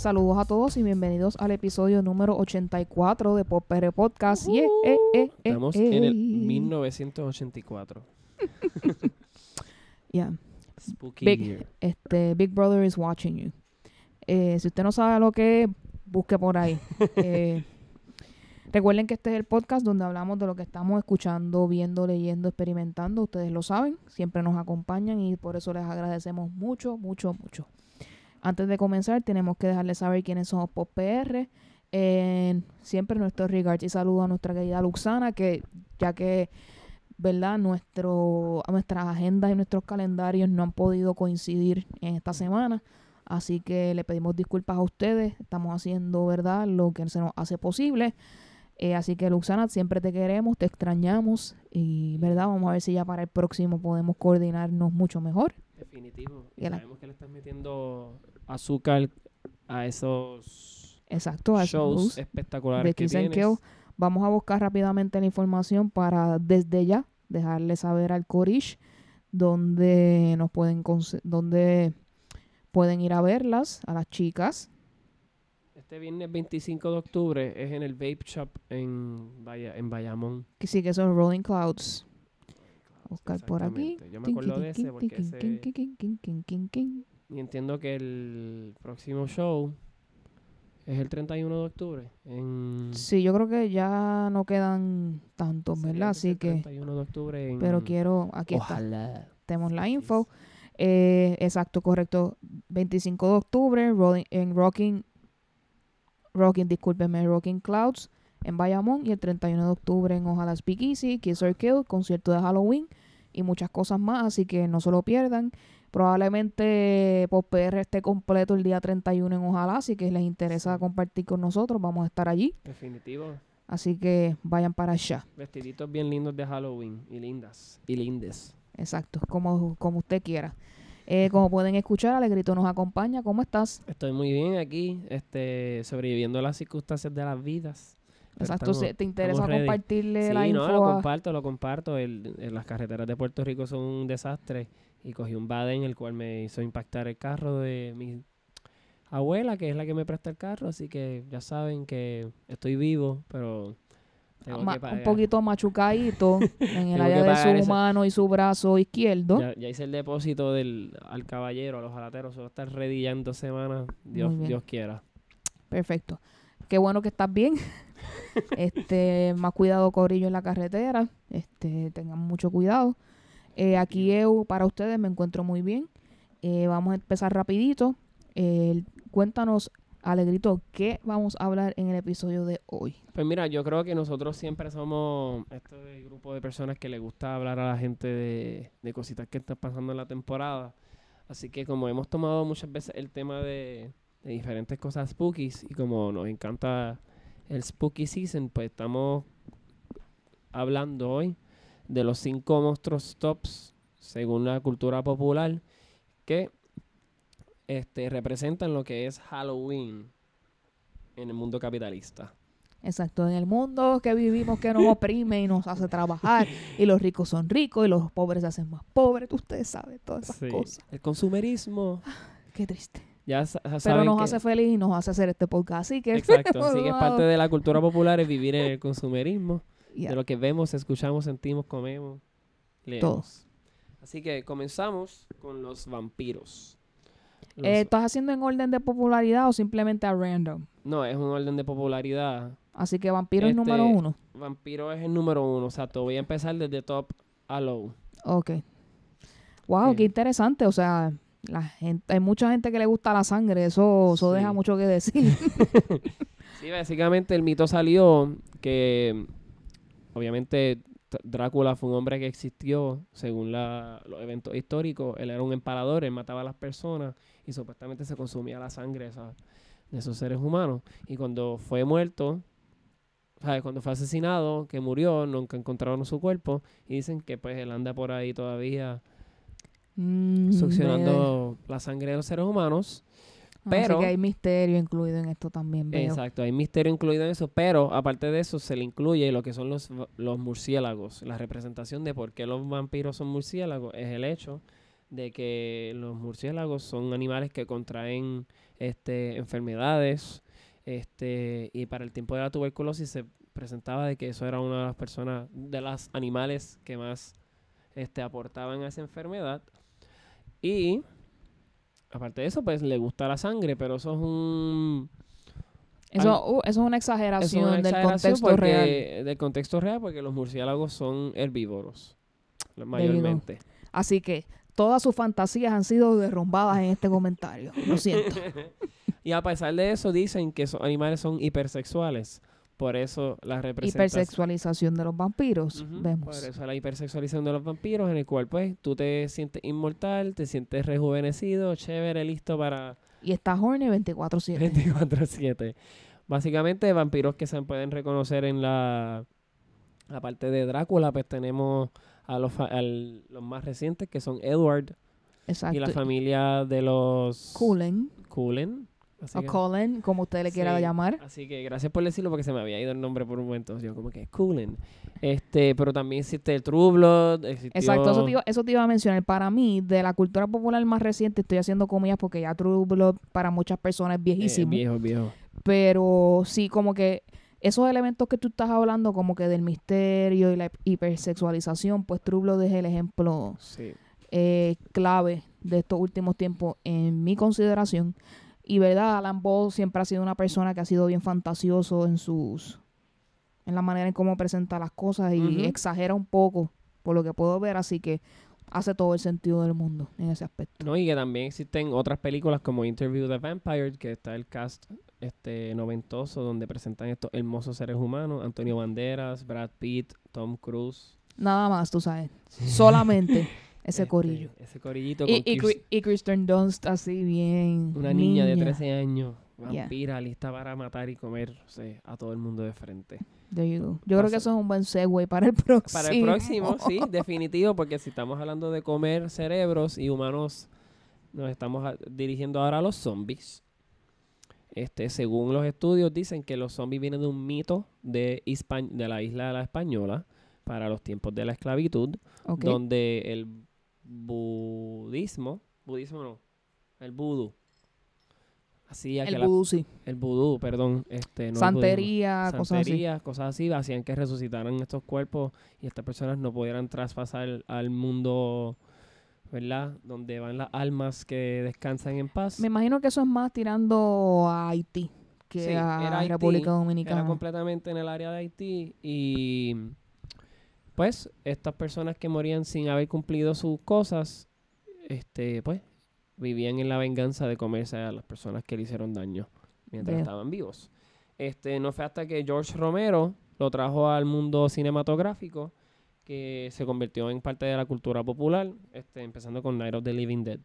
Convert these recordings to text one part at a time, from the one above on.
Saludos a todos y bienvenidos al episodio número 84 de Pop PR Podcast. Yeah, eh, eh, eh, Estamos eh. en el 1984. Yeah. Spooky Big, year. este, Big Brother is watching you. Eh, si usted no sabe lo que es, busque por ahí. Eh, recuerden que este es el podcast donde hablamos de lo que estamos escuchando, viendo, leyendo, experimentando. Ustedes lo saben, siempre nos acompañan y por eso les agradecemos mucho, mucho, mucho. Antes de comenzar, tenemos que dejarles saber quiénes somos Pop PR. Eh, siempre nuestro regards y saludo a nuestra querida Luxana, que ya que ¿verdad? Nuestro, nuestras agendas y nuestros calendarios no han podido coincidir en esta semana. Así que le pedimos disculpas a ustedes. Estamos haciendo, ¿verdad? Lo que se nos hace posible. Eh, así que, Luxana, siempre te queremos, te extrañamos. Y, ¿verdad? Vamos a ver si ya para el próximo podemos coordinarnos mucho mejor. Definitivo. Y la- Sabemos que le estás metiendo azúcar a esos Exacto. a shows espectaculares de que tienes. Kill. Vamos a buscar rápidamente la información para desde ya dejarle saber al Corish donde nos pueden donde pueden ir a verlas a las chicas. Este viernes 25 de octubre es en el Vape Shop en, Baya- en Bayamón. Que sí que son Rolling Clouds. Buscar por aquí. Yo me acuerdo de ese porque ese... Y entiendo que el próximo show es el 31 de octubre. En... Sí, yo creo que ya no quedan tantos, sería ¿verdad? que Así el que, 31 de octubre en... pero quiero, aquí está. Ojalá. tenemos la Sí, info. sí. Eh, exacto, correcto. 25 de octubre Rolling- en Rocking, Rocking, discúlpeme, Rocking Clouds en Bayamón y el 31 de octubre en Ojalá Speak Easy, Kiss or Kill, concierto de Halloween y muchas cosas más, así que no se lo pierdan. Probablemente Pop PR esté completo el día 31 en Ojalá, así que les interesa compartir con nosotros, vamos a estar allí, Definitivo. así que vayan para allá. Vestiditos bien lindos de Halloween. Y lindas. Y lindes. Exacto, como, como usted quiera. Eh, como pueden escuchar, Alegrito nos acompaña. ¿Cómo estás? Estoy muy bien aquí, este, sobreviviendo a las circunstancias de las vidas. Exacto, estamos- si te interesa compartirle Sí, la info no, lo comparto, lo comparto. El, el- las carreteras de Puerto Rico son un desastre. Y cogí un Baden, el cual me hizo impactar el carro de mi abuela, que es la que me presta el carro. Así que ya saben que estoy vivo, pero ma- un poquito machucadito en el área de su mano y su brazo izquierdo. Ya, ya hice el depósito del, al caballero, a los jalateros. Solo estar ready ya en dos semanas. Dios. Dios quiera. Perfecto. Qué bueno que estás bien. este, más cuidado, Corillo, en la carretera. Este, tengan mucho cuidado. Eh, aquí eu, para ustedes me encuentro muy bien. Eh, vamos a empezar rapidito. Eh, cuéntanos, Alegrito, ¿qué vamos a hablar en el episodio de hoy? Pues mira, yo creo que nosotros siempre somos este grupo de personas que le gusta hablar a la gente de, de cositas que están pasando en la temporada. Así que como hemos tomado muchas veces el tema de, de diferentes cosas spookies y como nos encanta el spooky season, pues estamos hablando hoy de los cinco monstruos tops según la cultura popular que este, representan lo que es Halloween en el mundo capitalista. Exacto, en el mundo que vivimos que nos oprime y nos hace trabajar y los ricos son ricos y los pobres se hacen más pobres, ustedes saben todas esas Sí. cosas. El consumerismo. Qué triste. Ya Pero nos que- hace feliz y nos hace hacer este podcast, así que Exacto, así que es parte de la cultura popular es vivir en el consumerismo, de lo que vemos, escuchamos, sentimos, comemos, leemos. Así que comenzamos con los vampiros. Los- Eh, ¿Estás haciendo en orden de popularidad o simplemente a random? no, es un orden de popularidad. Así que vampiro es Este- número uno. Vampiro es el número uno, o sea, te voy a empezar desde top a low. Ok. Wow, qué interesante. O sea, la gente, hay mucha gente que le gusta la sangre. Eso, eso Sí. deja mucho que decir. Sí, básicamente el mito salió que obviamente Drácula fue un hombre que existió según la- los eventos históricos. Él era un empalador, él mataba a las personas y supuestamente se consumía la sangre esa- de esos seres humanos. Y cuando fue muerto, ¿sabes? cuando fue asesinado, que murió, nunca encontraron su cuerpo y dicen que pues él anda por ahí todavía Mm, succionando la sangre de los seres humanos. Así pero- que hay misterio incluido en esto también, veo. Exacto, hay misterio incluido en eso, pero aparte de eso se le incluye lo que son los, los murciélagos. La representación de por qué los vampiros son murciélagos es el hecho de que los murciélagos son animales que contraen este, enfermedades. Este, y para el tiempo de la tuberculosis se presentaba de que eso era una de las personas, de los animales que más este, aportaban a esa enfermedad. Y aparte de eso, pues le gusta la sangre, pero eso es un... Eso, uh, eso es una es exageración, del contexto porque- real. Del contexto real, porque los murciélagos son herbívoros, mayormente. Así que todas sus fantasías han sido derrumbadas en este comentario. Lo siento. y a pesar de eso, dicen que esos animales son hipersexuales. Por eso la representación... Hipersexualización de los vampiros. Ujú, Por Vemos. eso la hipersexualización de los vampiros, en el cual pues tú te sientes inmortal, te sientes rejuvenecido, chévere, listo para Y está horny 24-7. 24-7. Básicamente, vampiros que se pueden reconocer en la, la parte de Drácula, pues tenemos a los, fa- al- los más recientes, que son Edward Exacto. y la familia de los Cullen. Cullen. Así O que- Cullen, como usted le quiera Sí, llamar. Así que gracias por decirlo porque se me había ido el nombre por un momento. Yo como que Cullen. Este, pero también existe el True Blood, existió- Exacto, eso te, iba, eso te iba a mencionar. Para mí, de la cultura popular más reciente, estoy haciendo comillas porque ya True Blood para muchas personas es eh, viejísimo. viejo, viejo. Pero sí, como que esos elementos que tú estás hablando, como que del misterio y la hipersexualización, pues True Blood es el ejemplo Sí. eh, clave de estos últimos tiempos en mi consideración. Y verdad, Alan Ball siempre ha sido una persona que ha sido bien fantasioso en sus en la manera en cómo presenta las cosas y exagera un poco por lo que puedo ver, así que hace todo el sentido del mundo en ese aspecto. No, y que también existen otras películas como Interview the Vampire, que está el cast este noventoso donde presentan estos hermosos seres humanos, Antonio Banderas, Brad Pitt, Tom Cruise. Nada más, tú sabes. Solamente ese Este, corillo. Ese corillito Y, con y, y Kristen Dunst así bien. una niña, de 13 años, Yeah. vampira, lista para matar y comerse a todo el mundo de frente. There you go. Yo creo que eso es un buen segue para el próximo. Para el próximo, sí, definitivo, porque si estamos hablando de comer cerebros y humanos, nos estamos dirigiendo ahora a los zombies. Este, según los estudios, dicen que los zombies vienen de un mito de, de la isla de la Española para los tiempos de la esclavitud, donde el budismo, budismo no, el vudú, que El vudú, sí. el vudú, perdón, este, no Santería, cosas así. cosas así, hacían que resucitaran estos cuerpos y estas personas no pudieran traspasar al mundo, ¿verdad? Donde van las almas que descansan en paz. Me imagino que eso es más tirando a Haití que Sí, a era República Era Dominicana. completamente en el área de Haití y pues estas personas que morían sin haber cumplido sus cosas, este, pues vivían en la venganza de comerse a las personas que le hicieron daño mientras estaban vivos. Este, no fue hasta que George Romero lo trajo al mundo cinematográfico que se convirtió en parte de la cultura popular, este, empezando con Night of the Living Dead.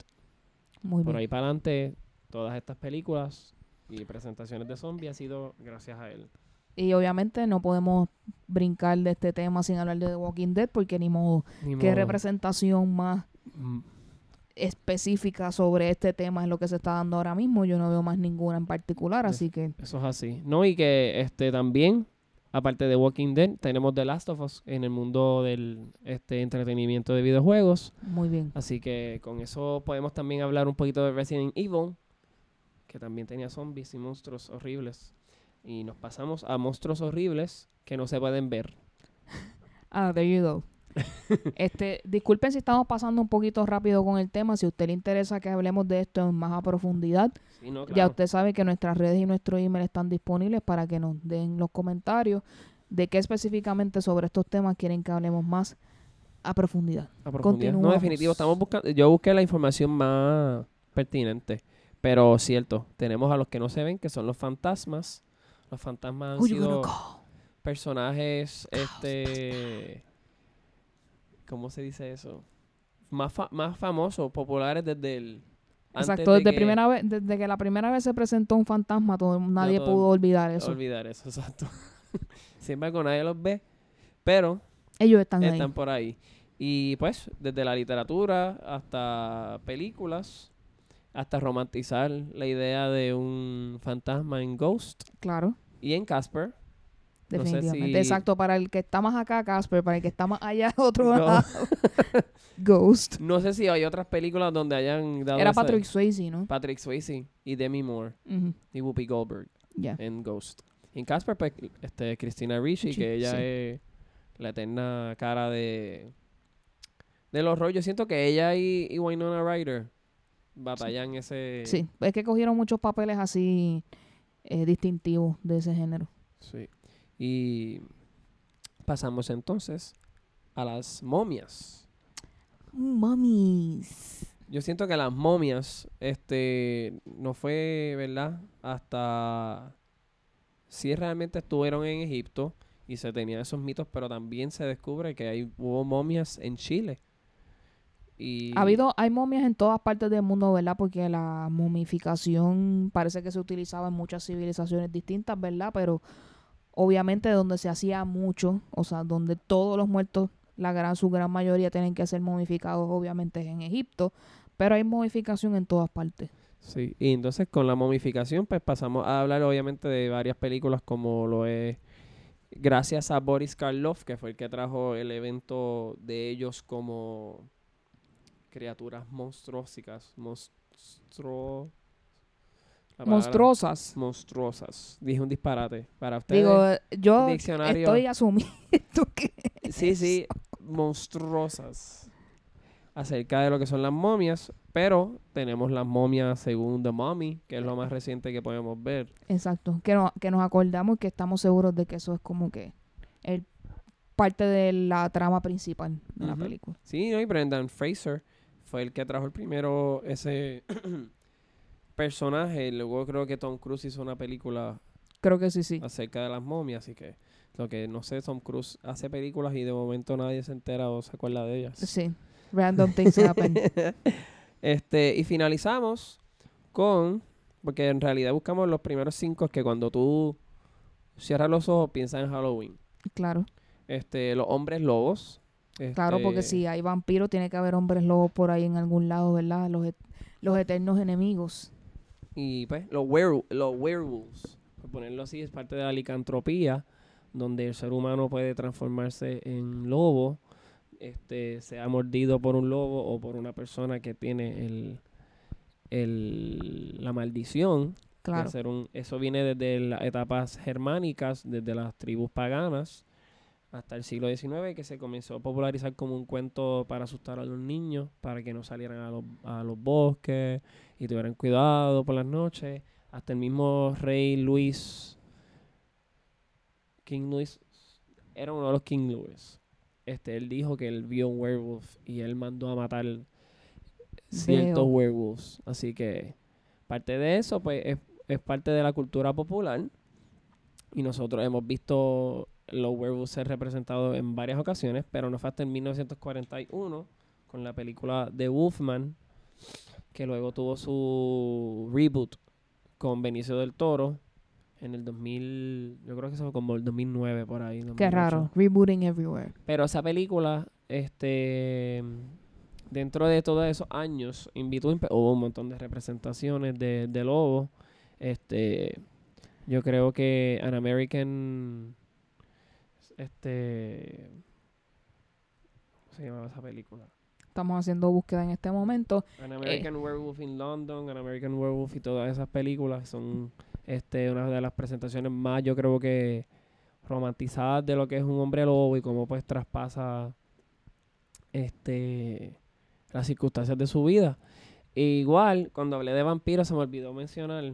Muy Por bien. ahí para adelante, todas estas películas y presentaciones de zombies ha sido gracias a él. Y obviamente no podemos brincar de este tema sin hablar de The Walking Dead porque ni modo. Ni ¿Qué modo. representación más Mm, específica sobre este tema es lo que se está dando ahora mismo? Yo no veo más ninguna en particular, así que Eso es así. No, y que este también, aparte de Walking Dead, tenemos The Last of Us en el mundo del este entretenimiento de videojuegos. muy bien. Así que con eso podemos también hablar un poquito de Resident Evil, que también tenía zombies y monstruos horribles. Y nos pasamos a monstruos horribles que no se pueden ver. Ah, there you go. este, disculpen si estamos pasando un poquito rápido con el tema. Si a usted le interesa que hablemos de esto en más a profundidad, Sí, no, Ya usted sabe que nuestras redes y nuestro email están disponibles para que nos den los comentarios de qué específicamente sobre estos temas quieren que hablemos más a profundidad. A profundidad. No, definitivo, estamos buscando, yo busqué la información más pertinente, pero cierto, tenemos a los que no se ven, que son los fantasmas. Los fantasmas han Who sido personajes, este, ¿cómo se dice eso? Más, fa- más famosos, populares desde el... Exacto, de desde, que- primera vez, desde que la primera vez se presentó un fantasma, todo, nadie todo- pudo olvidar eso. Olvidar eso, exacto. Sin embargo, nadie los ve, pero Ellos están ahí. están por ahí. Y pues, desde la literatura hasta películas, hasta romantizar la idea de un fantasma en Ghost Claro. Y en Casper, No sé definitivamente. si- Exacto, para el que está más acá, Casper, para el que está más allá, otro lado, Ghost. No sé si hay otras películas donde hayan dado Era Patrick Swayze, ¿no? Patrick Swayze y Demi Moore Ujú, y Whoopi Goldberg Ya. en Ghost. En Casper, pues, este, Christina Ricci, que ella sí. es la eterna cara de de los rollos. Siento que ella y, y Winona Ryder batallan ese... Sí, es que cogieron muchos papeles así eh, distintivos de ese género. Sí. Y pasamos entonces a las momias. Mamis. Yo siento que las momias, este, no fue, ¿verdad? Hasta sí realmente estuvieron en Egipto y se tenían esos mitos, pero también se descubre que hay, hubo momias en Chile. Y Ha habido, hay momias en todas partes del mundo, ¿verdad? Porque la momificación parece que se utilizaba en muchas civilizaciones distintas, ¿verdad? Pero obviamente donde se hacía mucho, o sea, donde todos los muertos, la gran, su gran mayoría tienen que ser momificados, obviamente es en Egipto, pero hay momificación en todas partes. Sí, y entonces con la momificación, pues pasamos a hablar obviamente de varias películas como lo es gracias a Boris Karloff, que fue el que trajo el evento de ellos como criaturas monstruosas, monstruo... Monstruosas. Monstruosas. Dije un disparate. Para ustedes. Digo, yo diccionario. estoy asumiendo que Sí, sí, monstruosas. Acerca de lo que son las momias, pero tenemos las momias según The Mummy, que es lo más reciente que podemos ver. Exacto, que, no- que nos acordamos y que estamos seguros de que eso es como que el parte de la trama principal de la película. Sí, ¿no? y Brendan Fraser fue el que trajo el primero ese personaje. y Luego creo que Tom Cruise hizo una película Creo que sí, sí. acerca de las momias, así que lo que no sé, Tom Cruise hace películas y de momento nadie se entera o se acuerda de ellas. Sí. Random things happen. este, y finalizamos con, porque en realidad buscamos los primeros cinco que cuando tú cierras los ojos piensas en Halloween. claro, Este, los hombres lobos. Claro, porque este, si hay vampiros tiene que haber hombres lobos por ahí en algún lado, ¿verdad? Los, et- los eternos enemigos. Y pues, los, los werewolves, por ponerlo así, es parte de la licantropía, donde el ser humano puede transformarse en lobo, este, sea mordido por un lobo o por una persona que tiene el, el, la maldición de Claro. ser un, eso viene desde las etapas germánicas, desde las tribus paganas hasta el siglo XIX, que se comenzó a popularizar como un cuento para asustar a los niños, para que no salieran a los, a los bosques y tuvieran cuidado por las noches. Hasta el mismo rey Luis, King Luis, era uno de los King Louis. Este, él dijo que él vio un werewolf y él mandó a matar ciertos Veo. werewolves. Así que parte de eso, pues, es, es parte de la cultura popular. Y nosotros hemos visto los werewolves ser representados en varias ocasiones, pero no fue hasta en 1941 con la película The Wolfman, que luego tuvo su reboot con Benicio del Toro en el 2000, yo creo que eso fue como el 2009 por ahí. Qué 2008. raro. Rebooting everywhere. Pero esa película, este, dentro de todos esos años, invitó, imp- hubo un montón de representaciones de, de lobo. Este, yo creo que An American, este, ¿cómo se llamaba esa película? Estamos haciendo búsqueda en este momento. An American Werewolf in London, An American Werewolf y todas esas películas son este una de las presentaciones más yo creo que romantizadas de lo que es un hombre lobo y cómo pues traspasa este las circunstancias de su vida. E igual, cuando hablé de vampiros se me olvidó mencionar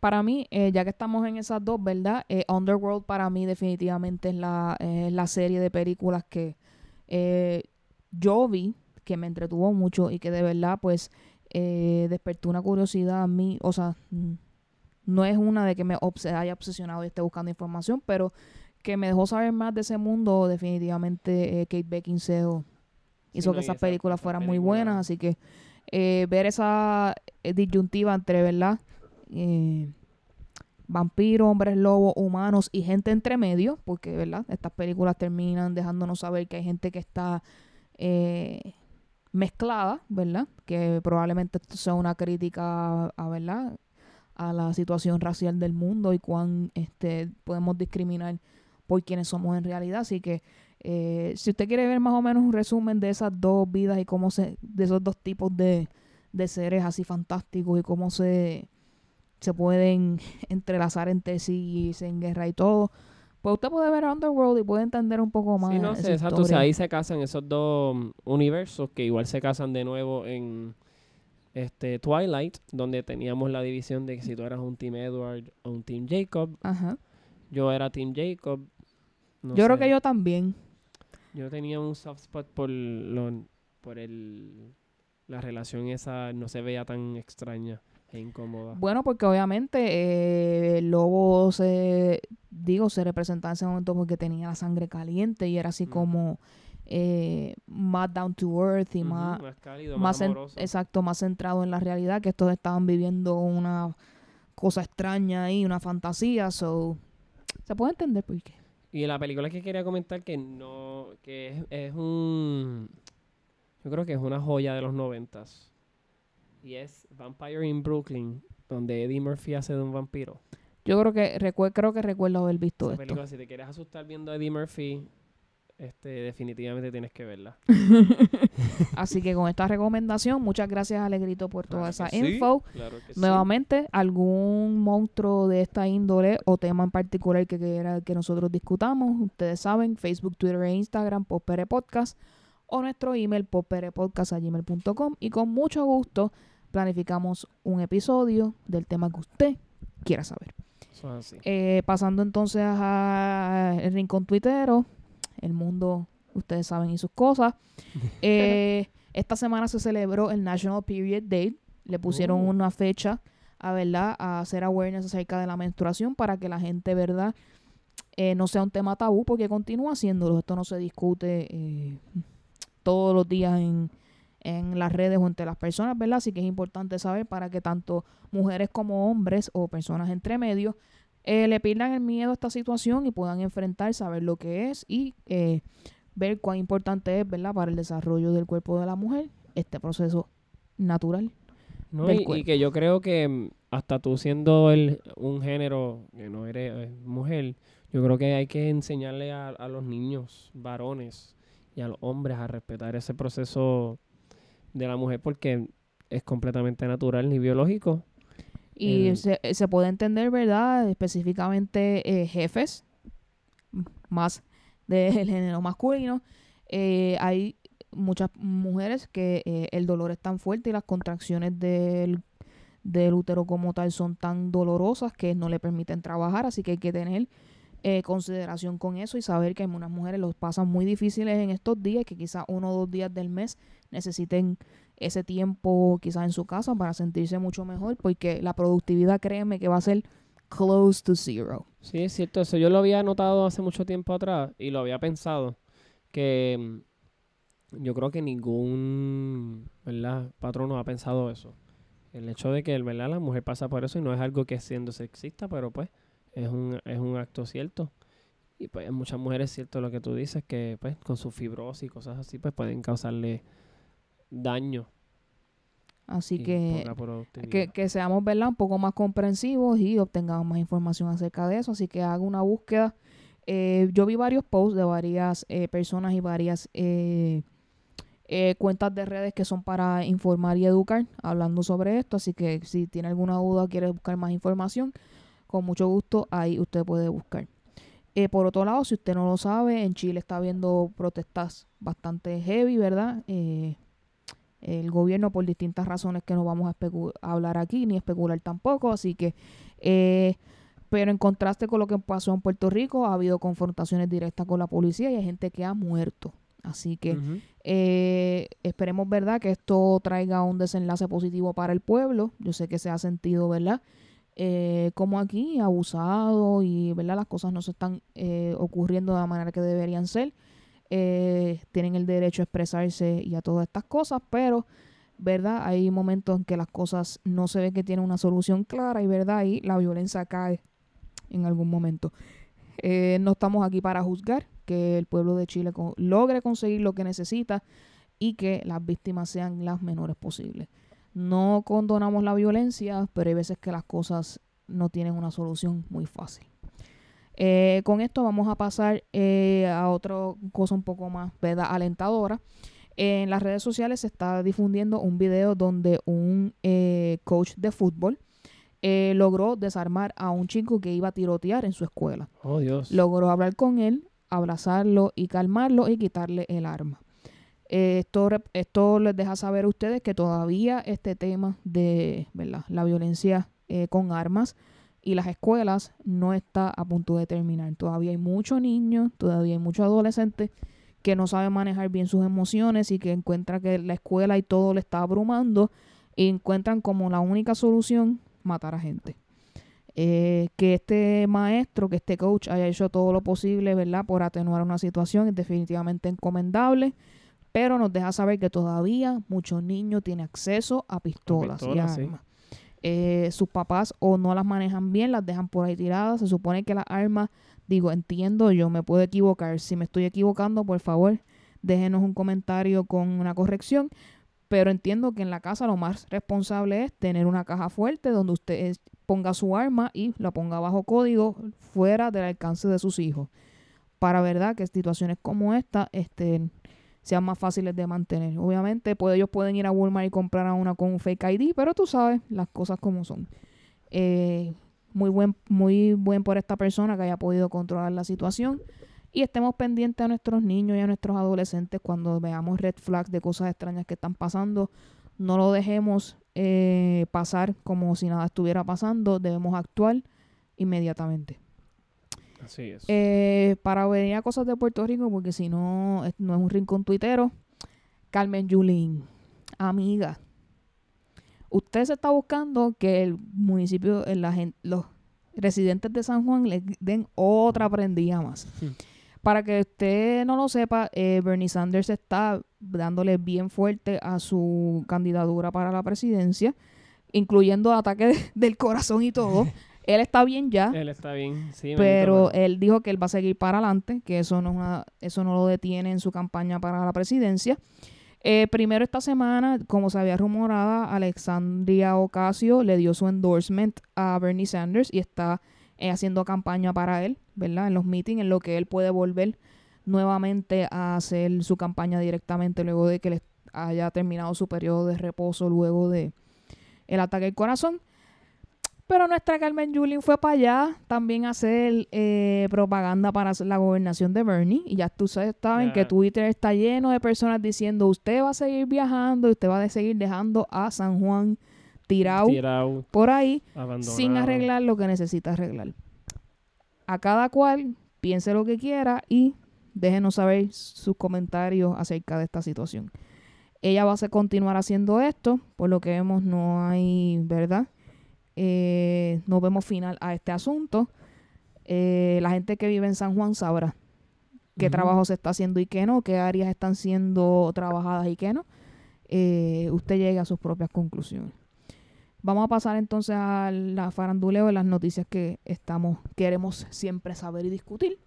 Para mí, eh, ya que estamos en esas dos, ¿verdad? Eh, Underworld para mí definitivamente es la, es la serie de películas que eh, yo vi, que me entretuvo mucho y que de verdad pues eh, despertó una curiosidad a mí. O sea, mm, no es una de que me haya obsesionado y esté buscando información, pero que me dejó saber más de ese mundo, definitivamente eh, Kate Beckinsale hizo no, que esas esa- películas fueran muy buenas, así que eh, ver esa eh, disyuntiva entre, ¿verdad? Eh, vampiros, hombres lobos, humanos y gente entre medio, porque, ¿verdad? Estas películas terminan dejándonos saber que hay gente que está eh, mezclada, ¿verdad? Que probablemente sea una crítica a, ¿verdad? a la situación racial del mundo y cuán este, podemos discriminar por quienes somos en realidad. Así que eh, si usted quiere ver más o menos un resumen de esas dos vidas y cómo se, de esos dos tipos de, de seres así fantásticos y cómo se, se pueden entrelazar entre sí y en guerra y todo, pues usted puede ver Underworld y puede entender un poco más. Sí, no sé, exacto. O sea, ahí se casan esos dos universos que igual se casan de nuevo en este Twilight, donde teníamos la división de que si tú eras un Team Edward o un Team Jacob. Ajá. Yo era Team Jacob. yo creo que yo también. Yo tenía un soft spot por lo, por el la relación esa no se veía tan extraña e incómoda. Bueno, porque obviamente eh, el lobo se, digo, se representaba en ese momento porque tenía la sangre caliente y era así mm. como eh, más down to earth y más, más, cálido, más, exacto, más centrado en la realidad, que estos estaban viviendo una cosa extraña ahí, una fantasía, so se puede entender por qué. Y la película que quería comentar que no, que es un yo creo que es una joya de los noventas. Y es Vampire in Brooklyn, donde Eddie Murphy hace de un vampiro. Yo creo que creo que recuerdo haber visto Esa película, si te quieres asustar viendo a Eddie Murphy, este, definitivamente tienes que verla. Así que con esta recomendación, muchas gracias Alegrito por toda esa info. Nuevamente, algún monstruo de esta índole o tema en particular que quiera que nosotros discutamos, ustedes saben, Facebook, Twitter e Instagram, Pospere Podcast o nuestro email popperepodcast.gmail.com y con mucho gusto planificamos un episodio del tema que usted quiera saber. Eh, pasando entonces a el rincón tuitero, el mundo, ustedes saben, y sus cosas. Eh, esta semana se celebró el National Period Day. Le pusieron uh. una fecha a verdad a hacer awareness acerca de la menstruación para que la gente, verdad, eh, no sea un tema tabú, porque continúa siéndolo. Esto no se discute todos los días en, en las redes o entre las personas, ¿verdad? Así que es importante saber para que tanto mujeres como hombres o personas entre medios eh, le pierdan el miedo a esta situación y puedan enfrentar, saber lo que es y eh, ver cuán importante es, ¿verdad? Para el desarrollo del cuerpo de la mujer este proceso natural. No, y, que yo creo que mm, hasta tú siendo el, un género que no eres eh, mujer, yo creo que hay que enseñarle a, a los niños varones y a los hombres a respetar ese proceso de la mujer porque es completamente natural y biológico. Y se, se, puede entender, ¿verdad? Específicamente eh, jefes, más del género masculino. Eh, hay muchas mujeres que eh, el dolor es tan fuerte y las contracciones del, del útero como tal son tan dolorosas que no le permiten trabajar, así que hay que tener eh, consideración con eso y saber que algunas mujeres los pasan muy difíciles en estos días, que quizás uno o dos días del mes necesiten ese tiempo quizás en su casa para sentirse mucho mejor, porque la productividad, créeme, que va a ser close to zero. Sí, es cierto, eso yo lo había notado hace mucho tiempo atrás y lo había pensado, que mm, yo creo que ningún ¿verdad? patrono ha pensado eso. El hecho de que la mujer pasa por eso y no es algo que siendo sexista, pero pues es un, es un acto cierto. Y pues en muchas mujeres es cierto lo que tú dices, que pues con su fibrosis y cosas así, pues pueden causarle daño. Así que, que, que, seamos ¿verdad? un poco más comprensivos y obtengamos más información acerca de eso. Así que hago una búsqueda. Eh, yo vi varios posts de varias eh, personas y varias eh, cuentas de redes que son para informar y educar hablando sobre esto. Así que si tiene alguna duda o quiere buscar más información, con mucho gusto ahí usted puede buscar. Eh, por otro lado, si usted no lo sabe, en Chile está habiendo protestas bastante heavy, ¿verdad? Eh, el gobierno por distintas razones que no vamos a, hablar aquí ni especular tampoco, así que, eh, pero en contraste con lo que pasó en Puerto Rico, ha habido confrontaciones directas con la policía y hay gente que ha muerto. Así que esperemos, ¿verdad?, que esto traiga un desenlace positivo para el pueblo. Yo sé que se ha sentido, ¿verdad?, eh, como aquí, abusado y ¿verdad? las cosas no se están eh, ocurriendo de la manera que deberían ser. Eh, tienen el derecho a expresarse y a todas estas cosas, pero ¿verdad? Hay momentos en que las cosas no se ve que tienen una solución clara y ¿verdad? y la violencia cae en algún momento. no estamos aquí para juzgar que el pueblo de Chile logre conseguir lo que necesita y que las víctimas sean las menores posibles. No condonamos la violencia, pero hay veces que las cosas no tienen una solución muy fácil. Eh, con esto vamos a pasar eh, a otra cosa un poco más ¿verdad? alentadora. En las redes sociales se está difundiendo un video donde un eh, coach de fútbol logró desarmar a un chico que iba a tirotear en su escuela. Oh, Dios. Logró hablar con él, abrazarlo y calmarlo y quitarle el arma. Esto, esto les deja saber a ustedes que todavía este tema de ¿verdad? la violencia con armas y las escuelas no está a punto de terminar. Todavía hay muchos niños, todavía hay muchos adolescentes que no saben manejar bien sus emociones y que encuentran que la escuela y todo le está abrumando y encuentran como la única solución matar a gente. Eh, que este maestro, que este coach haya hecho todo lo posible, ¿verdad? Por atenuar una situación es definitivamente encomendable, pero nos deja saber que todavía muchos niños tienen acceso a pistolas, y armas. Eh, sus papás o no las manejan bien, las dejan por ahí tiradas. Se supone que las armas, digo, entiendo, yo me puedo equivocar. Si me estoy equivocando, por favor, déjenos un comentario con una corrección. Pero entiendo que en la casa lo más responsable es tener una caja fuerte donde usted ponga su arma y la ponga bajo código fuera del alcance de sus hijos. Para verdad que situaciones como esta, este, sean más fáciles de mantener. Obviamente, pues ellos pueden ir a Walmart y comprar a una con un fake ID, pero tú sabes las cosas como son. Eh, muy buen, muy buen por esta persona que haya podido controlar la situación. Y estemos pendientes a nuestros niños y a nuestros adolescentes cuando veamos red flags de cosas extrañas que están pasando. No lo dejemos eh, pasar como si nada estuviera pasando. Debemos actuar inmediatamente. Así es. Eh, para venir a cosas de Puerto Rico, porque si no, no es un rincón tuitero. Carmen Yulín, amiga. Usted se está buscando que el municipio, la gente, los residentes de San Juan le den otra prendida más. Para que usted no lo sepa, eh, Bernie Sanders está dándole bien fuerte a su candidatura para la presidencia, incluyendo ataques del corazón y todo. Él está bien ya. Él está bien, sí. Pero él dijo que él va a seguir para adelante, que eso no, eso no lo detiene en su campaña para la presidencia. Eh, primero esta semana, como se había rumorado, Alexandria Ocasio le dio su endorsement a Bernie Sanders y está eh, haciendo campaña para él, ¿verdad? En los meetings, en lo que él puede volver nuevamente a hacer su campaña directamente luego de que le haya terminado su periodo de reposo luego de el ataque al corazón. Pero nuestra Carmen Yulín fue para allá también a hacer eh, propaganda para la gobernación de Bernie. Y ya tú sabes, saben que Twitter está lleno de personas diciendo, usted va a seguir viajando y usted va a seguir dejando a San Juan tirado, por ahí sin arreglar lo que necesita arreglar. A cada cual piense lo que quiera y déjenos saber sus comentarios acerca de esta situación. Ella va a continuar haciendo esto, por lo que vemos no hay, ¿verdad? Eh, no vemos final a este asunto. Eh, la gente que vive en San Juan sabrá qué trabajo se está haciendo y qué no, qué áreas están siendo trabajadas y qué no. Eh, usted llega a sus propias conclusiones. Vamos a pasar entonces a la faranduleo de las noticias que estamos, queremos siempre saber y discutir.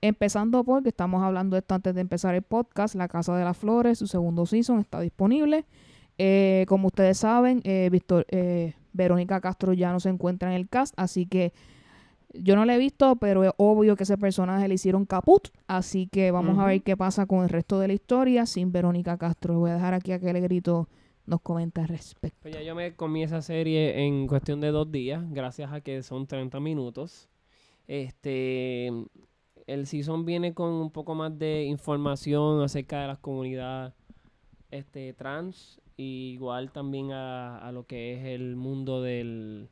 Empezando porque estamos hablando de esto antes de empezar el podcast. La Casa de las Flores, su segundo season, está disponible. Eh, como ustedes saben, eh, Víctor, Verónica Castro ya no se encuentra en el cast, así que yo no la he visto, pero es obvio que ese personaje le hicieron caput, así que vamos a ver qué pasa con el resto de la historia sin Verónica Castro. Voy a dejar aquí a que grito nos comenta al respecto. Pues ya yo me comí esa serie en cuestión de dos días, gracias a que son 30 minutos. Este, el season viene con un poco más de información acerca de las comunidades este, trans igual también a, lo que es el mundo del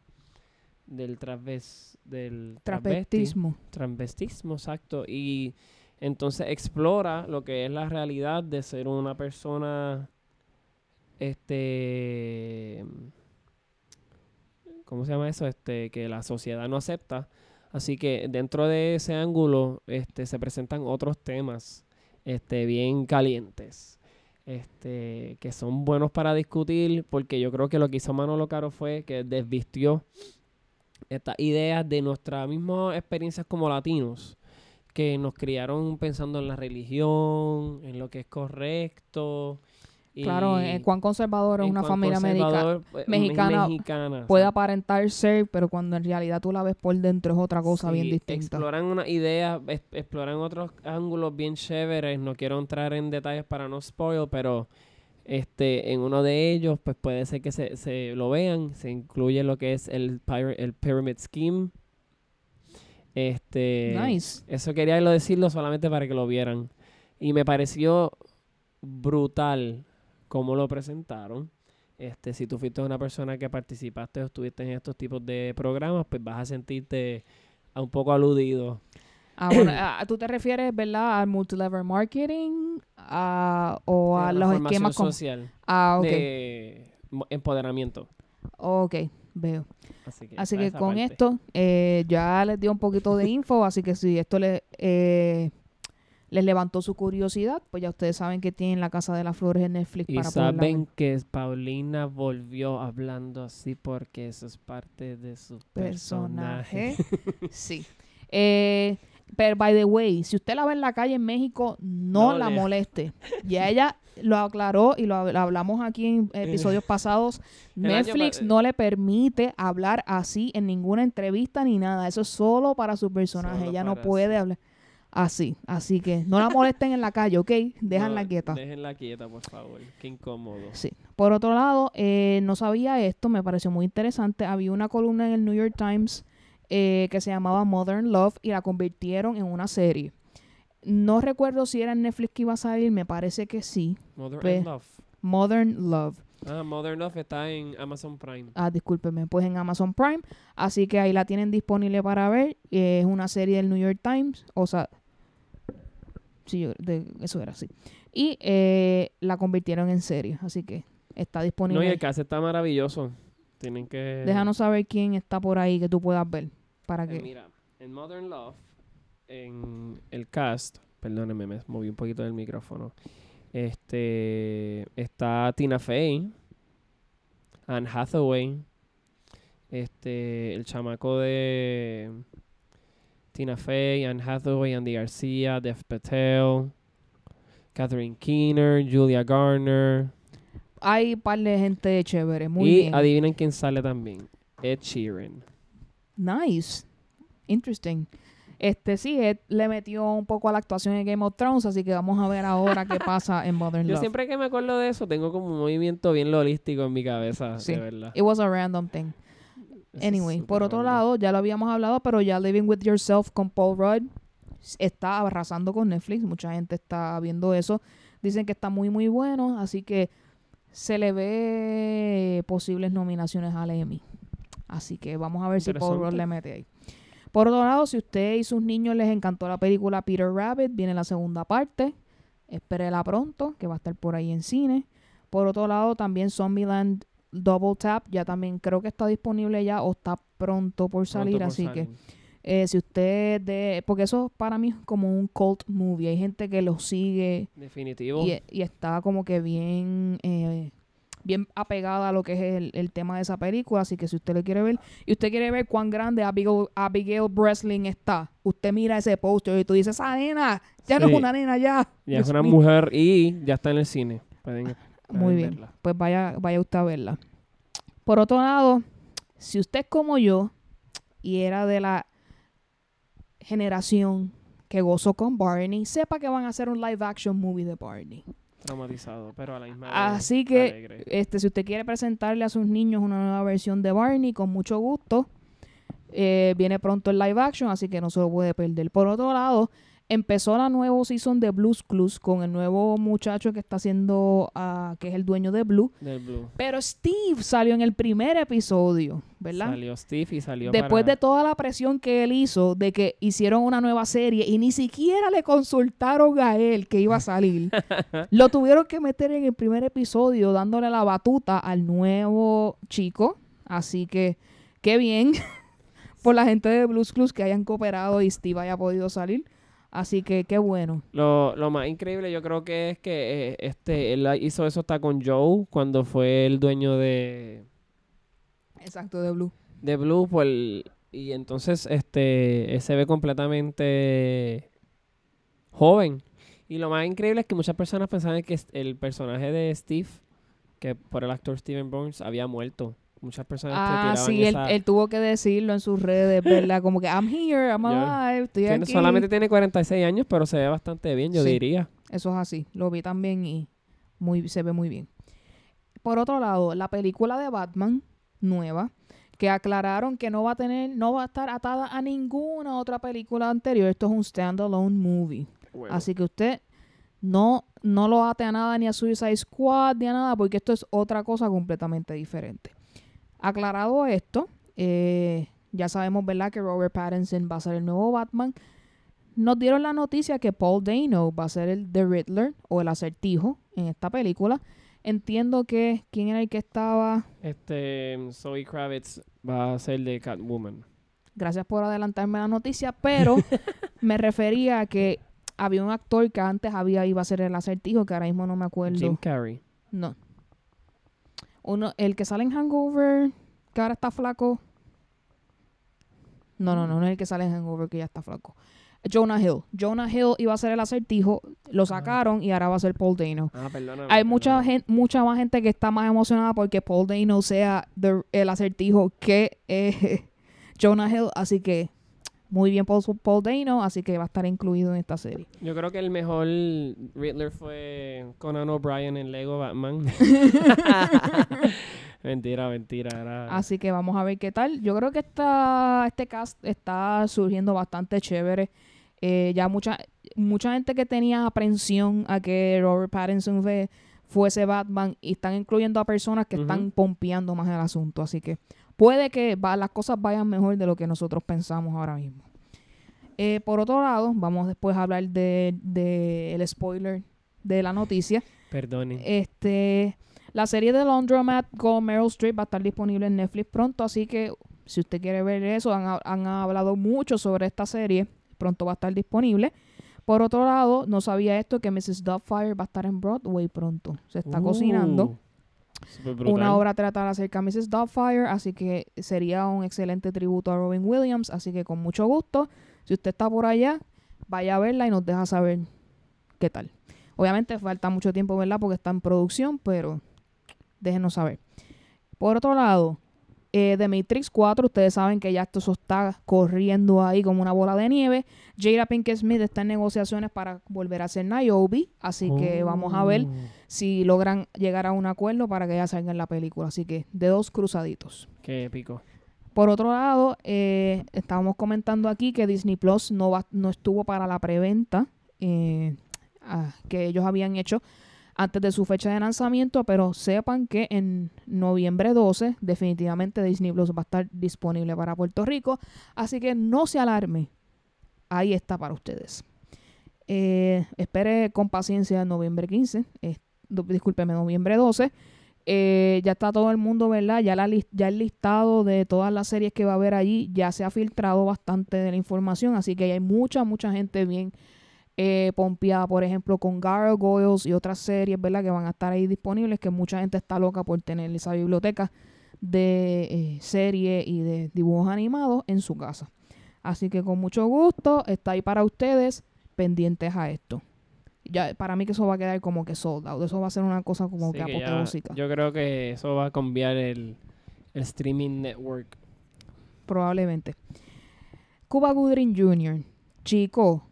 del transves, del transvestismo. Transvestismo, exacto. Y entonces explora lo que es la realidad de ser una persona este ¿cómo se llama eso? Este que la sociedad no acepta. Así que dentro de ese ángulo este se presentan otros temas este bien calientes este, que son buenos para discutir, porque yo creo que lo que hizo Manolo Caro fue que desvistió estas ideas de nuestras mismas experiencias como latinos, que nos criaron pensando en la religión, en lo que es correcto. Claro, en cuán conservador es una familia conservador, pues, mexicana mexicana, Puede sí. aparentar ser, pero cuando en realidad tú la ves por dentro es otra cosa bien distinta. Exploran una idea, es- exploran otros ángulos bien chéveres. No quiero entrar en detalles para no spoil, pero este en uno de ellos, pues puede ser que se, se lo vean. Se incluye lo que es el, pyra- el Pyramid Scheme. Este, Nice. Eso quería lo decirlo solamente para que lo vieran. Y me pareció brutal cómo lo presentaron. Este, si tú fuiste una persona que participaste o estuviste en estos tipos de programas, pues vas a sentirte a un poco aludido. Ah, bueno, ah, ¿Tú te refieres, verdad, al multilevel marketing ah, o a los esquemas social, Ah, de empoderamiento. Ok, veo. Así que, Así con parte. esto eh, ya les dio un poquito de info, así que si esto le, eh, les levantó su curiosidad, pues ya ustedes saben que tienen La Casa de las Flores en Netflix Y para poderla saben que Paulina volvió hablando así porque eso es parte de su personaje. personaje. sí. Eh, pero, by the way, si usted la ve en la calle en México, no, No la le- moleste. Ya ella lo aclaró y lo, hab- lo hablamos aquí en episodios pasados. Netflix pa- no le permite hablar así en ninguna entrevista ni nada. Eso es solo para su personaje. Solo ella no puede hablar así. Así que no la molesten en la calle, ¿ok? Déjanla No, quieta. Déjenla quieta, por favor. Qué incómodo. Sí. Por otro lado, eh, no sabía esto, me pareció muy interesante. Había una columna en el New York Times eh, que se llamaba Modern Love y la convirtieron en una serie. No recuerdo si era en Netflix que iba a salir, me parece que sí. Modern Pues- Love. Modern Love. Ah, Modern Love está en Amazon Prime. Ah, discúlpeme, pues en Amazon Prime. Así que ahí la tienen disponible para ver. Es una serie del New York Times. O sea, sí, de- eso era así. Y eh, la convirtieron en serie. Así que está disponible. No, y el cast está maravilloso. Tienen que... Déjanos saber quién está por ahí que tú puedas ver. Para Eh, que. mira, en Modern Love, en el cast, perdónenme, me moví un poquito del micrófono. Este está Tina Fey, Anne Hathaway, este el chamaco de Tina Fey, Anne Hathaway, Andy García, Dev Patel, Catherine Keener, Julia Garner Hay un par de gente chévere. Muy y bien. adivinen quién sale también, Ed Sheeran. Nice. Interesting. Este sí, Ed le metió un poco a la actuación en Game of Thrones, así que vamos a ver ahora qué pasa en Modern Yo Love. siempre que me acuerdo de eso tengo como un movimiento bien lolístico en mi cabeza, Sí. de verdad. It was a random thing. Eso Anyway, por otro random. lado, ya lo habíamos hablado, pero ya Living With Yourself con Paul Rudd está arrasando con Netflix. Mucha gente está viendo eso. Dicen que está muy, muy bueno, así que se le ve posibles nominaciones al Emmy. Así que vamos a ver si Paul Rudd le mete ahí. Por otro lado, si usted y sus niños les encantó la película Peter Rabbit, viene la segunda parte. Espérela pronto, que va a estar por ahí en cine. Por otro lado, también Zombieland Double Tap, ya también creo que está disponible ya o está pronto por Pronto salir, por así que eh, si usted de, porque eso para mí es como un cult movie, hay gente que lo sigue Definitivo. y, y está como que bien eh, bien apegada a lo que es el, el tema de esa película, así que si usted lo quiere ver y usted quiere ver cuán grande Abigail, Abigail Breslin está, usted mira ese póster y tú dices, esa nena, ya no es una nena ya. Ya es una mío. mujer y ya está en el cine. Pueden, pueden Muy bien. verla. Pues vaya, vaya usted a verla. Por otro lado, si usted es como yo y era de la generación que gozó con Barney, sepa que van a hacer un live action movie de Barney. Traumatizado, pero a la misma vez Así que, alegre. este, si usted quiere presentarle a sus niños una nueva versión de Barney, con mucho gusto, eh, viene pronto el live action, así que no se lo puede perder. Por otro lado, empezó la nueva season de Blues Clues con el nuevo muchacho que está haciendo, ah, que es el dueño de Blue. Del Blue. Pero Steve salió en el primer episodio, ¿verdad? Salió Steve y salió Después para- de toda la presión que él hizo de que hicieron una nueva serie y ni siquiera le consultaron a él que iba a salir, lo tuvieron que meter en el primer episodio dándole la batuta al nuevo chico. Así que qué bien por la gente de Blues Clues que hayan cooperado y Steve haya podido salir. Así que qué bueno. Lo, lo más increíble yo creo que es que eh, este él hizo eso hasta con Joe cuando fue el dueño de, Exacto, de Blue. de Blue pues, y entonces este se ve completamente joven Y lo más increíble es que muchas personas pensaban que el personaje de Steve, que por el actor Steven Burns, había muerto. Muchas personas te Ah, tiraban sí, él, esa- él tuvo que decirlo en sus redes, ¿verdad? Como que I'm here, I'm alive, estoy Tiene- aquí. solamente tiene 46 años, pero se ve bastante bien, yo Sí. diría. Eso es así. Lo vi también y muy, se ve muy bien. Por otro lado, la película de Batman nueva, que aclararon que no va a tener, no va a estar atada a ninguna otra película anterior. Esto es un standalone movie. Así que usted no, no lo ate a nada, ni a Suicide Squad, ni a nada, porque esto es otra cosa completamente diferente. Aclarado esto, eh, ya sabemos, ¿verdad?, que Robert Pattinson va a ser el nuevo Batman. Nos dieron la noticia que Paul Dano va a ser el The Riddler o el acertijo en esta película. Entiendo que quién era el que estaba. Este, Zoe Kravitz va a ser de Catwoman. Gracias por adelantarme la noticia, pero me refería a que había un actor que antes había iba a ser el acertijo, que ahora mismo no me acuerdo. Jim Carrey. No. Uno, el que sale en Hangover, que ahora está flaco. No, no, no, no es el que sale en Hangover, que ya está flaco. Jonah Hill. Jonah Hill iba a ser el acertijo, lo sacaron y ahora va a ser Paul Dano. Ah, perdóname. Hay mucha perdóname. gente, mucha más gente que está más emocionada porque Paul Dano sea the- el acertijo que eh, Jonah Hill, así que muy bien Paul, Paul Dano, así que va a estar incluido en esta serie. Yo creo que el mejor Riddler fue Conan O'Brien en Lego Batman. mentira, mentira. Era... Así que vamos a ver qué tal. Yo creo que esta, este cast está surgiendo bastante chévere. Eh, ya mucha, mucha gente que tenía aprensión a que Robert Pattinson fue- fuese Batman y están incluyendo a personas que están pompeando más el asunto. Así que puede que va- las cosas vayan mejor de lo que nosotros pensamos ahora mismo. Eh, por otro lado, vamos después a hablar de, de el spoiler de la noticia. Perdone. Este, la serie de Laundromat con Meryl Streep va a estar disponible en Netflix pronto, así que si usted quiere ver eso, han, han hablado mucho sobre esta serie, pronto va a estar disponible. Por otro lado, no sabía esto que Mrs. Doubtfire va a estar en Broadway pronto. Se está cocinando Uh, superbrutal. Una obra teatral acerca de Mrs. Doubtfire, así que sería un excelente tributo a Robin Williams, así que con mucho gusto, si usted está por allá, vaya a verla y nos deja saber qué tal. Obviamente falta mucho tiempo, ¿verdad? Porque está en producción, pero déjenos saber. Por otro lado, eh, The Matrix 4, ustedes saben que ya esto eso está corriendo ahí como una bola de nieve. Jada Pinkett Smith está en negociaciones para volver a ser Niobe, así que vamos a ver Oh. si logran llegar a un acuerdo para que ella salga en la película. Así que de dos cruzaditos. Qué épico. Por otro lado, eh, estábamos comentando aquí que Disney Plus no, va, no estuvo para la preventa eh, ah, que ellos habían hecho antes de su fecha de lanzamiento, pero sepan que en noviembre 12 definitivamente Disney Plus va a estar disponible para Puerto Rico, así que no se alarme, ahí está para ustedes. Eh, espere con paciencia noviembre 15, eh, do- discúlpeme, noviembre 12. Eh, ya está todo el mundo, ¿verdad? Ya, la, ya el listado de todas las series que va a haber allí ya se ha filtrado bastante de la información, así que hay mucha, mucha gente bien eh, pompeada, por ejemplo, con Gargoyles y otras series, ¿verdad? Que van a estar ahí disponibles, que mucha gente está loca por tener esa biblioteca de eh, series y de dibujos animados en su casa. Así que con mucho gusto está ahí para ustedes, pendientes a esto. Ya, para mí que eso va a quedar como que sold out. Eso va a ser una cosa como Sí que que ya- apoteósica. yo creo que eso va a cambiar el, el streaming network. Probablemente. Cuba Goodring Jr. Chico,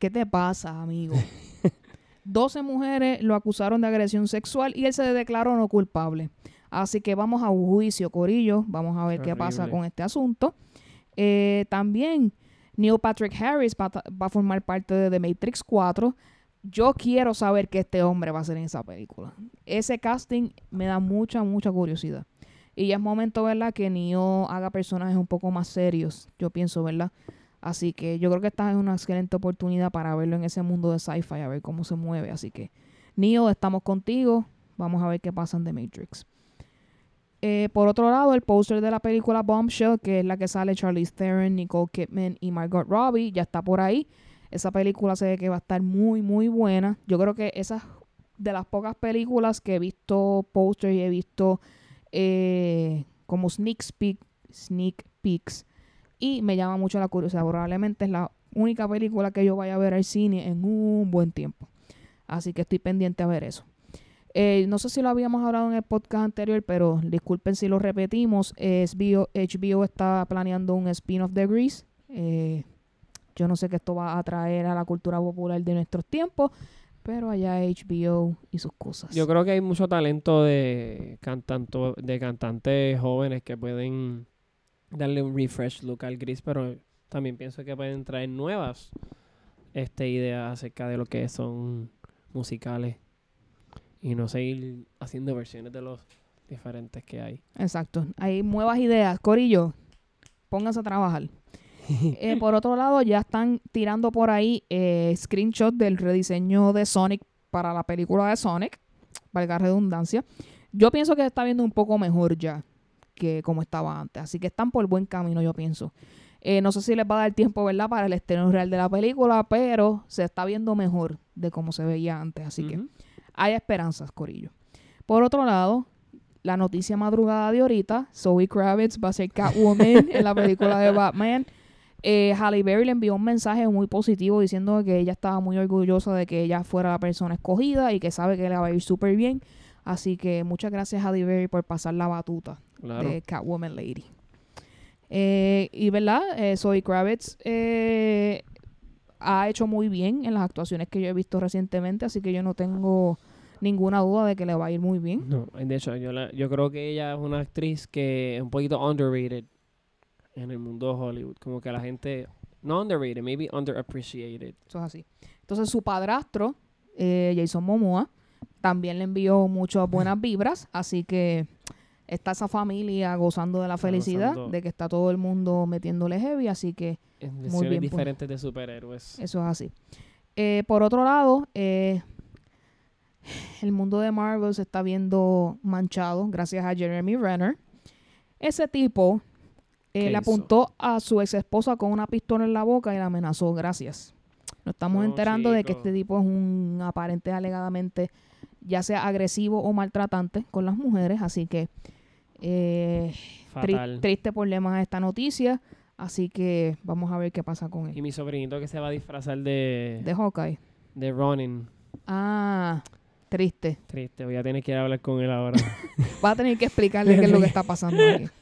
¿qué te pasa, amigo? 12 mujeres lo acusaron de agresión sexual y él se declaró no culpable. Así que vamos a un juicio, Corillo. Vamos a ver qué pasa con este asunto. Eh, también Neil Patrick Harris va, a ta- va a formar parte de The Matrix 4. Yo quiero saber qué este hombre va a hacer en esa película. Ese casting me da mucha, mucha curiosidad. Y ya es momento, ¿verdad? Que Neo haga personajes un poco más serios, yo pienso, ¿verdad? Así que yo creo que esta es una excelente oportunidad para verlo en ese mundo de sci-fi, a ver cómo se mueve. Así que, Neo, estamos contigo. Vamos a ver qué pasa en The Matrix. Eh, por otro lado, el póster de la película Bombshell, que es la que sale Charlize Theron, Nicole Kidman y Margot Robbie, ya está por ahí. Esa película se ve que va a estar muy, muy buena. Yo creo que esa es de las pocas películas que he visto póster y he visto eh, como sneak, peek, sneak peeks y me llama mucho la curiosidad. Probablemente es la única película que yo vaya a ver al cine en un buen tiempo. Así que estoy pendiente a ver eso. Eh, no sé si lo habíamos hablado en el podcast anterior, pero disculpen si lo repetimos. HBO, HBO está planeando un spin-off de Grease. Eh, yo no sé qué esto va a traer a la cultura popular de nuestros tiempos, pero allá HBO y sus cosas. Yo creo que hay mucho talento de, cantanto, de cantantes jóvenes que pueden darle un refresh look al Gris, pero también pienso que pueden traer nuevas este, ideas acerca de lo que son musicales y no seguir haciendo versiones de los diferentes que hay. Exacto. Hay nuevas ideas. Corillo, pónganse a trabajar. Eh, por otro lado, ya están tirando por ahí eh, screenshots del rediseño de Sonic para la película de Sonic, valga redundancia. Yo pienso que está viendo un poco mejor ya que como estaba antes. Así que están por buen camino, yo pienso. Eh, no sé si les va a dar tiempo, ¿verdad?, para el estreno real de la película, pero se está viendo mejor de cómo se veía antes. Así que hay esperanzas, Corillo. Por otro lado, la noticia madrugada de ahorita, Zoe Kravitz va a ser Catwoman en la película de Batman. Eh, Halle Berry le envió un mensaje muy positivo diciendo que ella estaba muy orgullosa de que ella fuera la persona escogida y que sabe que le va a ir súper bien. Así que muchas gracias Halle Berry por pasar la batuta de Catwoman Lady. Eh, y verdad, eh, Zoe Kravitz eh, ha hecho muy bien en las actuaciones que yo he visto recientemente, así que yo no tengo ninguna duda de que le va a ir muy bien. No, de hecho, yo, yo creo que ella es una actriz que es un poquito underrated en el mundo de Hollywood. Como que la gente, no underrated, maybe underappreciated. Eso es así. Entonces su padrastro, eh, Jason Momoa, también le envió muchas buenas vibras, así que está esa familia gozando de la felicidad, de que está todo el mundo metiéndole heavy, así que... En muy bien, pues. diferentes de superhéroes. Eso es así. Eh, por otro lado, eh, el mundo de Marvel se está viendo manchado gracias a Jeremy Renner. Ese tipo eh, le apuntó a su ex esposa con una pistola en la boca y la amenazó. Gracias. Nos estamos enterando de que este tipo es un aparente alegadamente ya sea agresivo o maltratante con las mujeres, así que eh, triste problema esta noticia, así que vamos a ver qué pasa con él. Y mi sobrinito que se va a disfrazar de... De Hawkeye. De Ronin. Ah, triste. Triste, voy a tener que hablar con él ahora. va a tener que explicarle qué es lo que está pasando aquí.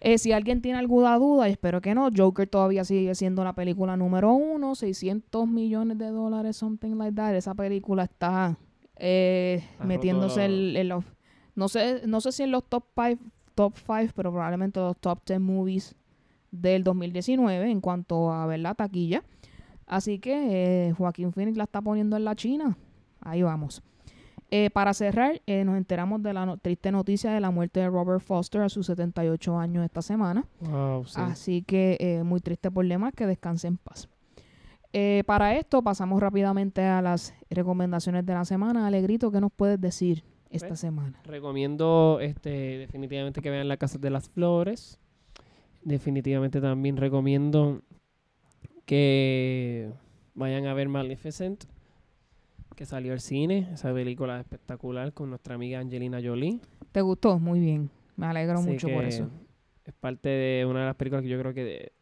Eh, si alguien tiene alguna duda, y espero que no, Joker todavía sigue siendo la película número uno, 600 millones de dólares, something like that. Esa película está eh, metiéndose en, los... No sé, no sé si en los top 5, top five, pero probablemente los top 10 movies del 2019 en cuanto a ver la taquilla. Así que eh, Joaquín Phoenix la está poniendo en la China. Ahí vamos. Eh, para cerrar, eh, nos enteramos de la triste noticia de la muerte de Robert Foster a sus 78 años esta semana. Así que muy triste problema, que descanse en paz. para esto pasamos rápidamente a las recomendaciones de la semana. Alegrito, ¿qué nos puedes decir esta pues, semana? Recomiendo este, definitivamente que vean La Casa de las Flores. Definitivamente también recomiendo que vayan a ver Maleficent que salió al cine, esa película espectacular con nuestra amiga Angelina Jolie. ¿Te gustó? Muy bien. Me alegro mucho por eso. Es parte de una de las películas que yo creo que...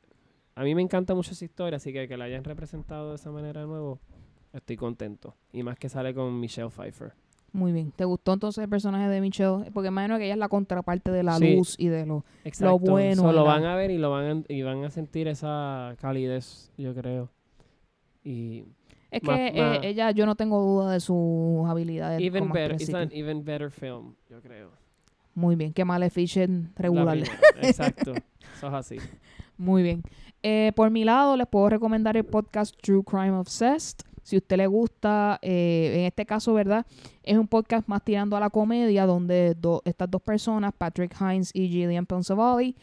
a mí me encanta mucho esa historia, así que que la hayan representado de esa manera de nuevo, estoy contento. Y más que sale con Michelle Pfeiffer. Muy bien. ¿Te gustó entonces el personaje de Michelle? Porque imagino que ella es la contraparte de la luz y de lo, lo bueno. lo van a ver y lo van a, y van a sentir esa calidez, yo creo. Y es que eh, ella, yo no tengo duda de sus habilidades. Even better, it's an even better film, yo creo. Muy bien, que Maleficent regular. Exacto, eso es así. Muy bien. Eh, por mi lado, les puedo recomendar el podcast True Crime Obsessed. Si usted le gusta, eh, en este caso, ¿verdad? Es un podcast más tirando a la comedia, donde estas dos personas, Patrick Hines y Gillian Pensavalle,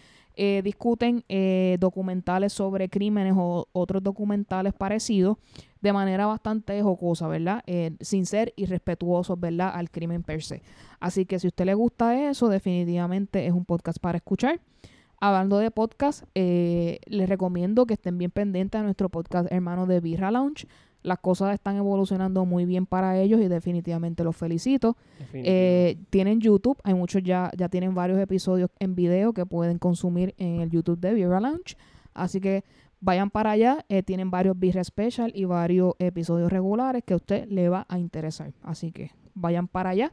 eh, discuten eh, documentales sobre crímenes o otros documentales parecidos de manera bastante jocosa, ¿verdad? Eh, sin ser irrespetuosos, ¿verdad? Al crimen per se. Así que si usted le gusta eso, definitivamente es un podcast para escuchar. Hablando de podcast, les recomiendo que estén bien pendientes a nuestro podcast hermano de Birra Lounge las cosas están evolucionando muy bien para ellos y definitivamente los felicito. Eh, tienen YouTube, hay muchos ya, ya tienen varios episodios en video que pueden consumir en el YouTube de Vira Lounge. Así que Vayan para allá, eh, tienen varios Birra Special y varios episodios regulares que a usted le va a interesar. Así que vayan para allá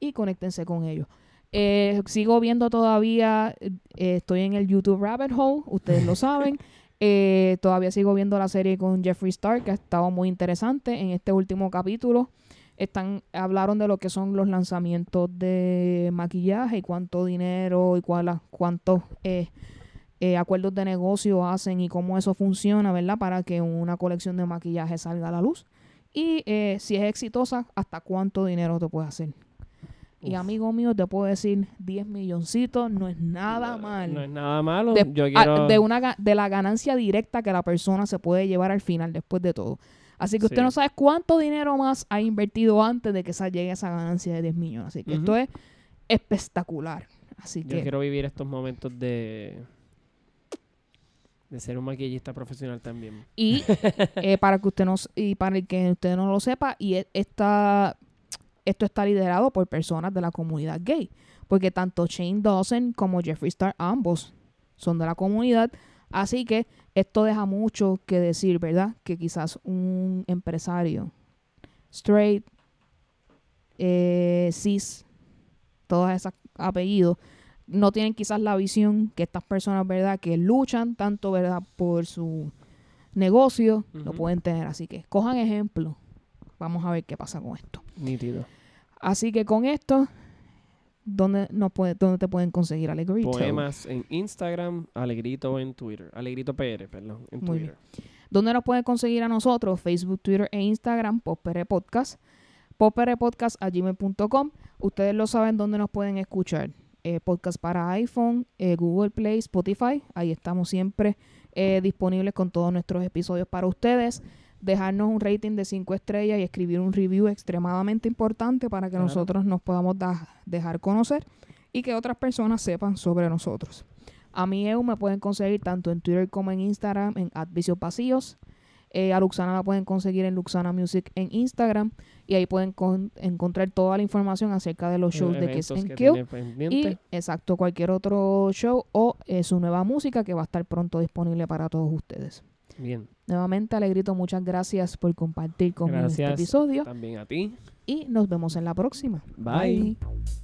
y conéctense con ellos. Eh, sigo viendo todavía, eh, estoy en el YouTube Rabbit Hole, ustedes lo saben. Eh, todavía sigo viendo la serie con Jeffree Star, que ha estado muy interesante. En este último capítulo están, hablaron de lo que son los lanzamientos de maquillaje y cuánto dinero y cuál, cuántos eh, eh, acuerdos de negocio hacen y cómo eso funciona, ¿verdad? Para que una colección de maquillaje salga a la luz. Y eh, si es exitosa, hasta cuánto dinero te puede hacer. Y amigo mío, te puedo decir, 10 milloncitos no es nada mal No es nada malo. de, Yo a- quiero... de una de la ganancia directa que la persona se puede llevar al final después de todo. Así que usted Sí. no sabe cuánto dinero más ha invertido antes de que esa llegue esa ganancia de 10 millones. Así que esto es espectacular. Así Yo que quiero vivir estos momentos de... De ser un maquillista profesional también. y eh, para que usted no y para el que usted no lo sepa y e- esta esto está liderado por personas de la comunidad gay, porque tanto Shane Dawson como Jeffree Star ambos son de la comunidad, así que esto deja mucho que decir, ¿verdad? Que quizás un empresario straight, eh, cis, todos esos apellidos, no tienen quizás la visión que estas personas, ¿verdad? Que luchan tanto, ¿verdad? Por su negocio, lo pueden tener. Así que cojan ejemplo. Vamos a ver qué pasa con esto. Nítido. Así que con esto, ¿dónde, nos puede, dónde te pueden conseguir Alegrito? Poemas en Instagram, Alegrito en Twitter. Alegrito PR, perdón, en Muy Twitter. ¿Dónde nos pueden conseguir a nosotros? Facebook, Twitter e Instagram, Popere Podcast. poperepodcast.gmail.com. Ustedes lo saben dónde nos pueden escuchar. Eh, podcast para iPhone, eh, Google Play, Spotify. Ahí estamos siempre eh, disponibles con todos nuestros episodios para ustedes. Dejarnos un rating de 5 estrellas y escribir un review extremadamente importante para que Claro. nosotros nos podamos da- dejar conocer y que otras personas sepan sobre nosotros. A mí EU me pueden conseguir tanto en Twitter como en Instagram en @viciospasillos. Eh, a Luxana la pueden conseguir en Luxana Music en Instagram y ahí pueden con- encontrar toda la información acerca de los shows de Kiss and que Kill y exacto cualquier otro show o eh, su nueva música que va a estar pronto disponible para todos ustedes. Bien. Nuevamente, Alegrito, muchas gracias por compartir conmigo este episodio también a ti. y nos vemos en la próxima. Bye. Bye.